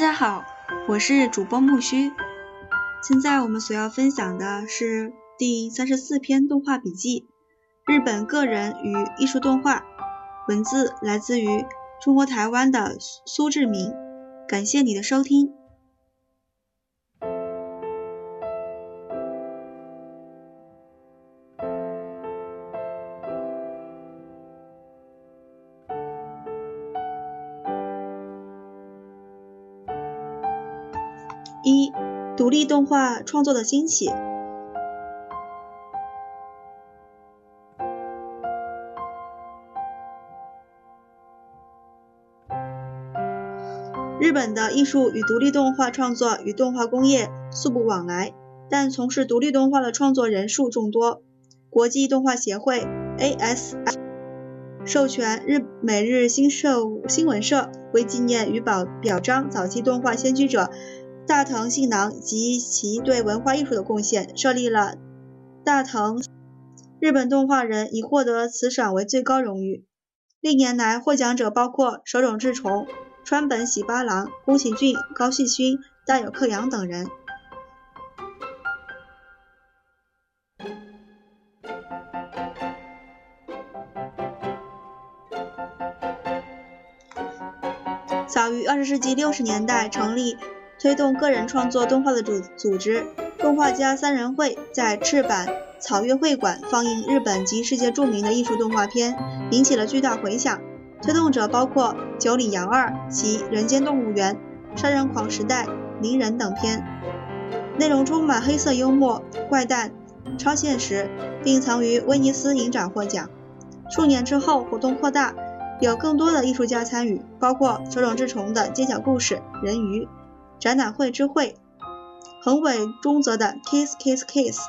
大家好，我是主播木须。现在我们所要分享的是第三十四篇动画笔记：日本个人与艺术动画。文字来自于中国台湾的苏志明。感谢你的收听。一、独立动画创作的兴起。日本的艺术与独立动画创作与动画工业素不往来，但从事独立动画的创作人数众多。国际动画协会 （ASF） 授权日每日新社新闻社为纪念与表表彰早期动画先驱者。大藤信郎及其对文化艺术的贡献，设立了大藤日本动画人以获得此赏为最高荣誉。历年来获奖者包括手冢治虫、川本喜八郎、宫崎骏、高细勋、大友克洋等人。早于二十世纪六十年代成立。推动个人创作动画的组组织动画家三人会在赤坂草月会馆放映日本及世界著名的艺术动画片，引起了巨大回响。推动者包括九里洋二及《人间动物园》《杀人狂时代》《鸣人》等片，内容充满黑色幽默、怪诞、超现实，并曾于威尼斯影展获奖。数年之后，活动扩大，有更多的艺术家参与，包括手冢治虫的《街角故事》《人鱼》。展览会之会，横尾中则的 Kiss Kiss Kiss，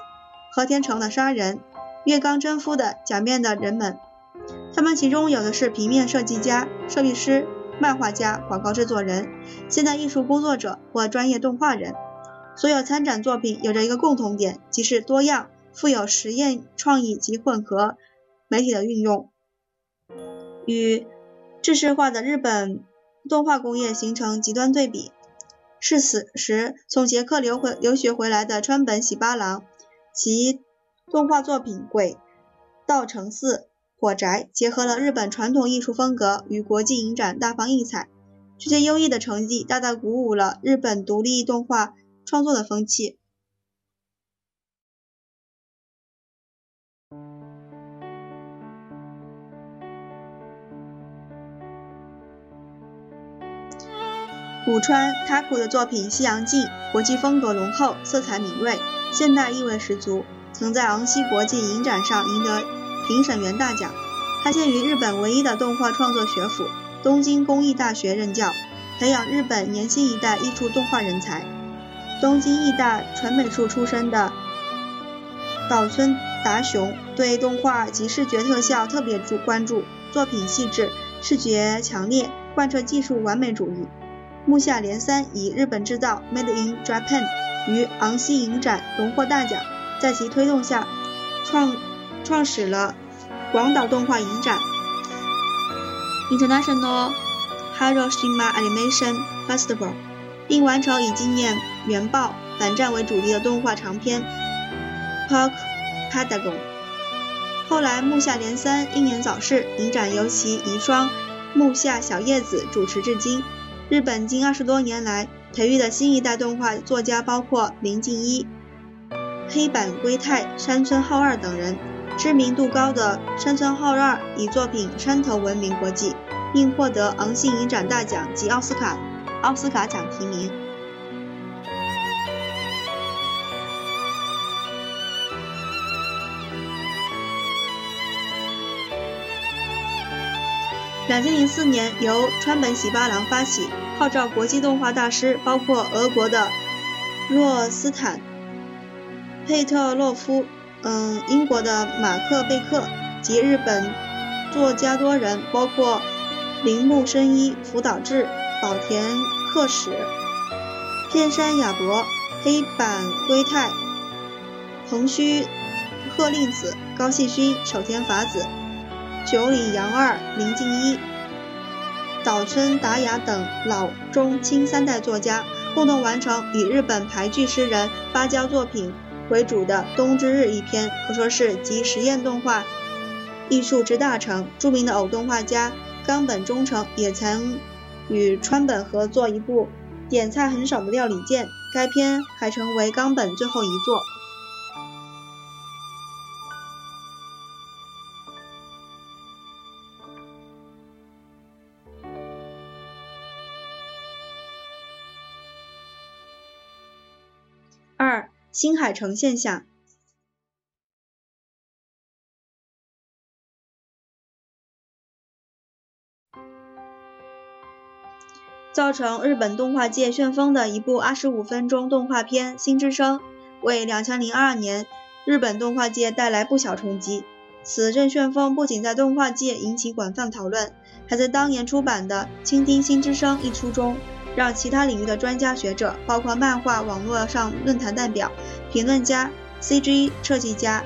和田成的杀人，月冈真夫的假面的人们，他们其中有的是平面设计家、设计师、漫画家、广告制作人、现代艺术工作者或专业动画人。所有参展作品有着一个共同点，即是多样、富有实验创意及混合媒体的运用，与制式化的日本动画工业形成极端对比。是此时从捷克留回留学回来的川本喜八郎，其动画作品《鬼道城寺火宅》结合了日本传统艺术风格与国际影展大放异彩，这些优异的成绩大大鼓舞了日本独立动画创作的风气。古川塔普的作品《西洋镜》，国际风格浓厚，色彩敏锐，现代意味十足，曾在昂西国际影展上赢得评审员大奖。他现于日本唯一的动画创作学府——东京工艺大学任教，培养日本年轻一代艺术动画人才。东京艺大纯美术出身的岛村达雄对动画及视觉特效特别注关注，作品细致，视觉强烈，贯彻技术完美主义。木下连三以日本制造 （Made in Japan） 于昂西影展荣获大奖，在其推动下创创始了广岛动画影展 （International Hiroshima Animation Festival），并完成以纪念原爆反战为主题的动画长片《Park p a d a g o n》。后来木下连三英年早逝，影展由其遗孀木下小叶子主持至今。日本近二十多年来培育的新一代动画作家包括林静一、黑板龟太、山村浩二等人。知名度高的山村浩二以作品《山头》闻名国际，并获得昂信影展大奖及奥斯卡奥斯卡奖提名。两千零四年，由川本喜八郎发起，号召国际动画大师，包括俄国的洛斯坦佩特洛夫，嗯，英国的马克贝克及日本作家多人，包括铃木伸一、福岛智、宝田克史、片山雅博、黑板圭太、横须贺令子、高细勋、守田法子。九里杨二、林静一岛村达雅等老中青三代作家共同完成以日本俳句诗人芭蕉作品为主的《冬之日》一篇，可说是集实验动画艺术之大成。著名的偶动画家冈本忠诚也曾与川本合作一部点菜很少的料理剑，该片还成为冈本最后一作。新海诚现象。造成日本动画界旋风的一部二十五分钟动画片《新之声》，为两千零二年日本动画界带来不小冲击。此阵旋风不仅在动画界引起广泛讨论，还在当年出版的《倾听新之声》一书中。让其他领域的专家学者，包括漫画网络上论坛代表、评论家、CG 设计家、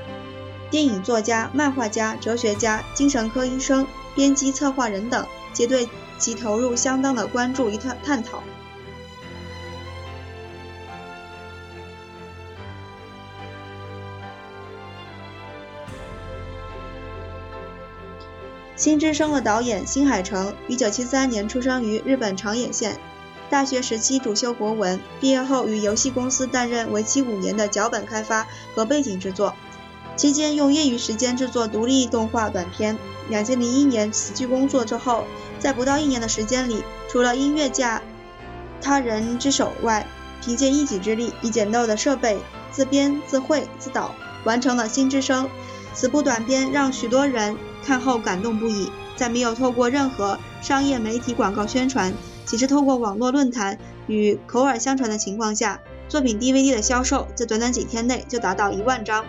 电影作家、漫画家、哲学家、精神科医生、编辑策划人等，皆对其投入相当的关注与探探讨。新之声的导演新海诚，一九七三年出生于日本长野县。大学时期主修国文，毕业后于游戏公司担任为期五年的脚本开发和背景制作，期间用业余时间制作独立动画短片。两千零一年辞去工作之后，在不到一年的时间里，除了音乐架他人之手外，凭借一己之力，以简陋的设备自编自绘自导，完成了《新之声》。此部短片让许多人看后感动不已，在没有透过任何商业媒体广告宣传。仅是透过网络论坛与口耳相传的情况下，作品 DVD 的销售在短短几天内就达到一万张，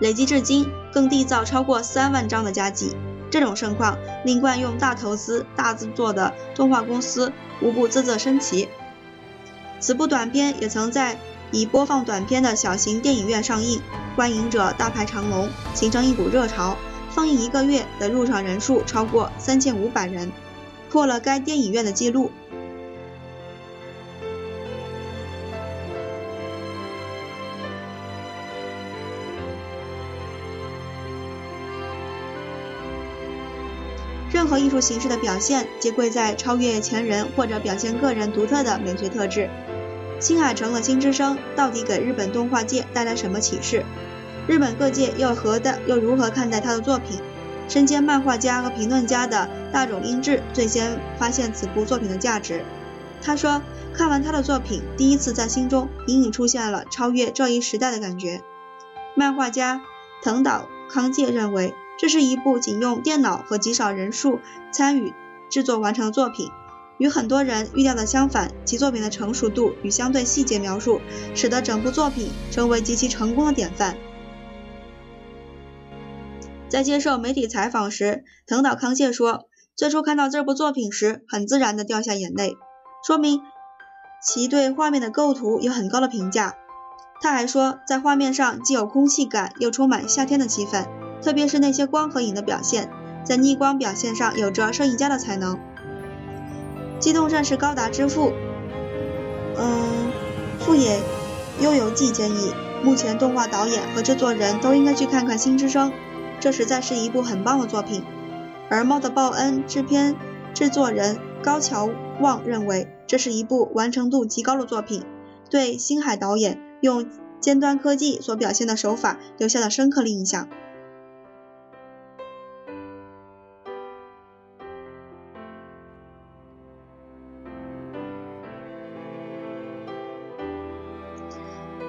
累计至今更缔造超过三万张的佳绩。这种盛况令惯用大投资、大制作的动画公司无不啧啧称奇。此部短片也曾在已播放短片的小型电影院上映，观影者大排长龙，形成一股热潮。放映一个月的入场人数超过三千五百人。破了该电影院的记录。任何艺术形式的表现，皆贵在超越前人或者表现个人独特的美学特质。新海诚的《新之声》到底给日本动画界带来什么启示？日本各界又何的又如何看待他的作品？身兼漫画家和评论家的大冢英治最先发现此部作品的价值。他说：“看完他的作品，第一次在心中隐隐出现了超越这一时代的感觉。”漫画家藤岛康介认为，这是一部仅用电脑和极少人数参与制作完成的作品，与很多人预料的相反。其作品的成熟度与相对细节描述，使得整部作品成为极其成功的典范。在接受媒体采访时，藤岛康介说：“最初看到这部作品时，很自然地掉下眼泪，说明其对画面的构图有很高的评价。”他还说，在画面上既有空气感，又充满夏天的气氛，特别是那些光和影的表现，在逆光表现上有着摄影家的才能。机动战士高达之父，嗯，富野悠游记建议，目前动画导演和制作人都应该去看看《新之声》。这实在是一部很棒的作品，而猫的报恩制片制作人高桥望认为这是一部完成度极高的作品，对星海导演用尖端科技所表现的手法留下了深刻的印象。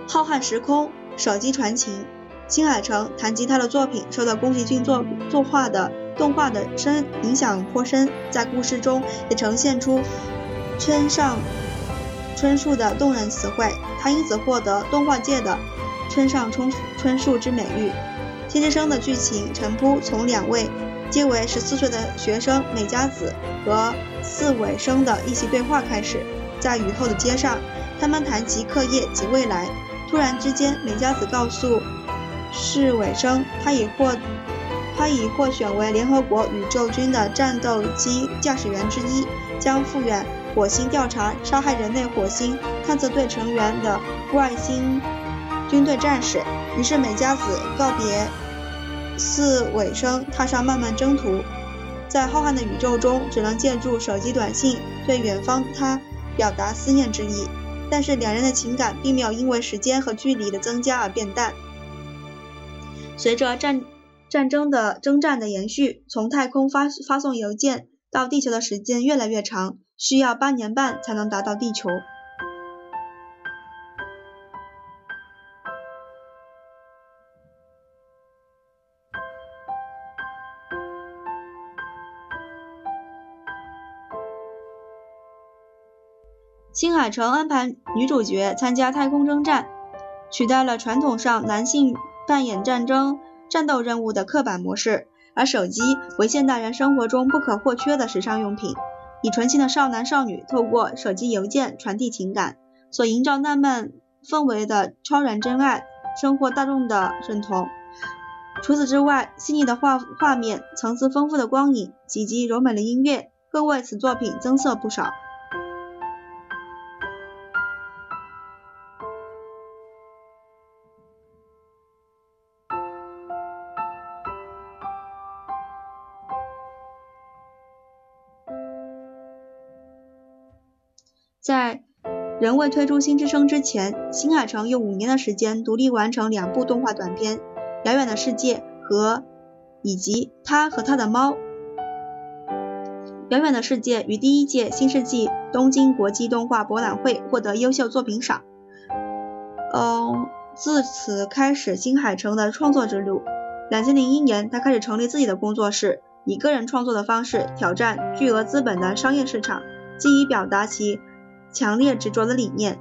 浩瀚时空，手机传情。新海诚谈及他的作品受到宫崎骏作作画的动画的深影响颇深，在故事中也呈现出村上春树的动人词汇，他因此获得动画界的村上春春树之美誉。新之声的剧情陈铺从两位皆为十四岁的学生美佳子和四尾生的一席对话开始，在雨后的街上，他们谈及课业及未来。突然之间，美佳子告诉。是尾声，他已获，他已获选为联合国宇宙军的战斗机驾驶员之一，将赴远火星调查杀害人类火星探测队成员的外星军队战士。于是美加子告别四尾生，踏上漫漫征途。在浩瀚的宇宙中，只能借助手机短信对远方他表达思念之意。但是两人的情感并没有因为时间和距离的增加而变淡。随着战战争的征战的延续，从太空发发送邮件到地球的时间越来越长，需要八年半才能达到地球。新海诚安排女主角参加太空征战，取代了传统上男性扮演战争战斗任务的刻板模式。而手机为现代人生活中不可或缺的时尚用品，以纯情的少男少女透过手机邮件传递情感，所营造浪漫氛围的超然真爱，收获大众的认同。除此之外，细腻的画画面、层次丰富的光影以及柔美的音乐，更为此作品增色不少。在仍未推出新之声之前，新海诚用五年的时间独立完成两部动画短片《遥远的世界》和以及《他和他的猫》。《遥远的世界》于第一届新世纪东京国际动画博览会获得优秀作品赏。嗯，自此开始新海诚的创作之路。两千零一年，他开始成立自己的工作室，以个人创作的方式挑战巨额资本的商业市场，既以表达其。强烈执着的理念。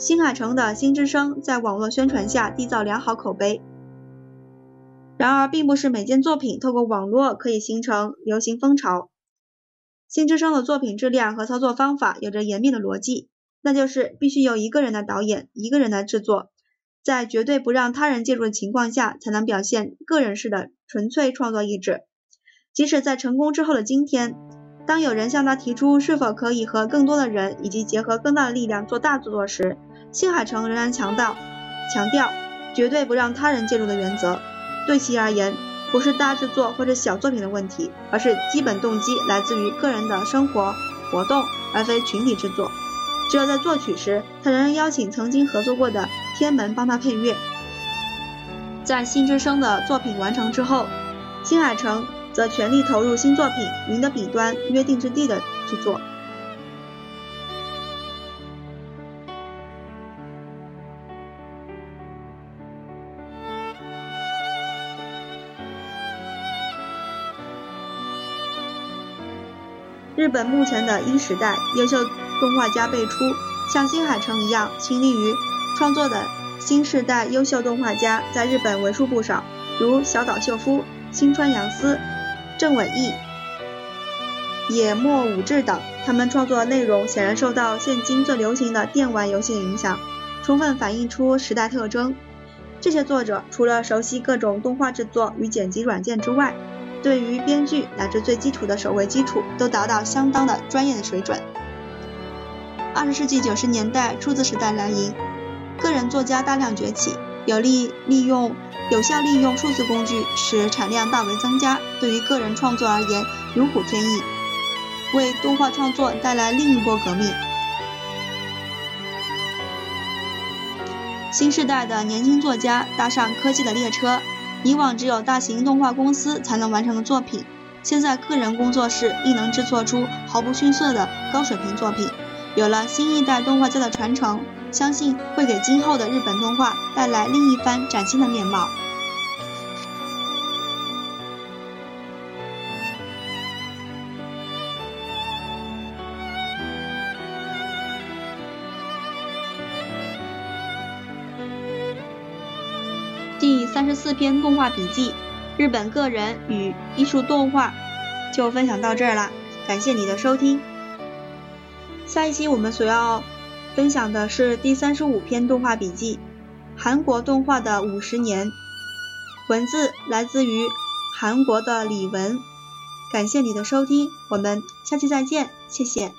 新海诚的《新之声》在网络宣传下缔造良好口碑。然而，并不是每件作品透过网络可以形成流行风潮。《新之声》的作品质量和操作方法有着严密的逻辑。那就是必须由一个人的导演，一个人来制作，在绝对不让他人介入的情况下，才能表现个人式的纯粹创作意志。即使在成功之后的今天，当有人向他提出是否可以和更多的人以及结合更大的力量做大制作时，新海诚仍然强调强调绝对不让他人介入的原则。对其而言，不是大制作或者小作品的问题，而是基本动机来自于个人的生活活动，而非群体制作。只有在作曲时，他仍然邀请曾经合作过的天门帮他配乐。在新之声的作品完成之后，新海诚则全力投入新作品《云的彼端》《约定之地》的制作。日本目前的一时代优秀。动画家辈出，像新海诚一样倾力于创作的新世代优秀动画家在日本为数不少，如小岛秀夫、新川洋司、郑伟毅、野末武志等。他们创作的内容显然受到现今最流行的电玩游戏影响，充分反映出时代特征。这些作者除了熟悉各种动画制作与剪辑软件之外，对于编剧乃至最基础的手绘基础都达到相当的专业的水准。二十世纪九十年代，数字时代来临，个人作家大量崛起，有利利用有效利用数字工具，使产量大为增加。对于个人创作而言，如虎添翼，为动画创作带来另一波革命。新时代的年轻作家搭上科技的列车，以往只有大型动画公司才能完成的作品，现在个人工作室亦能制作出毫不逊色的高水平作品。有了新一代动画家的传承，相信会给今后的日本动画带来另一番崭新的面貌。十四篇动画笔记：日本个人与艺术动画就分享到这儿啦，感谢你的收听。下一期我们所要分享的是第三十五篇动画笔记，韩国动画的五十年。文字来自于韩国的李文。感谢你的收听，我们下期再见，谢谢。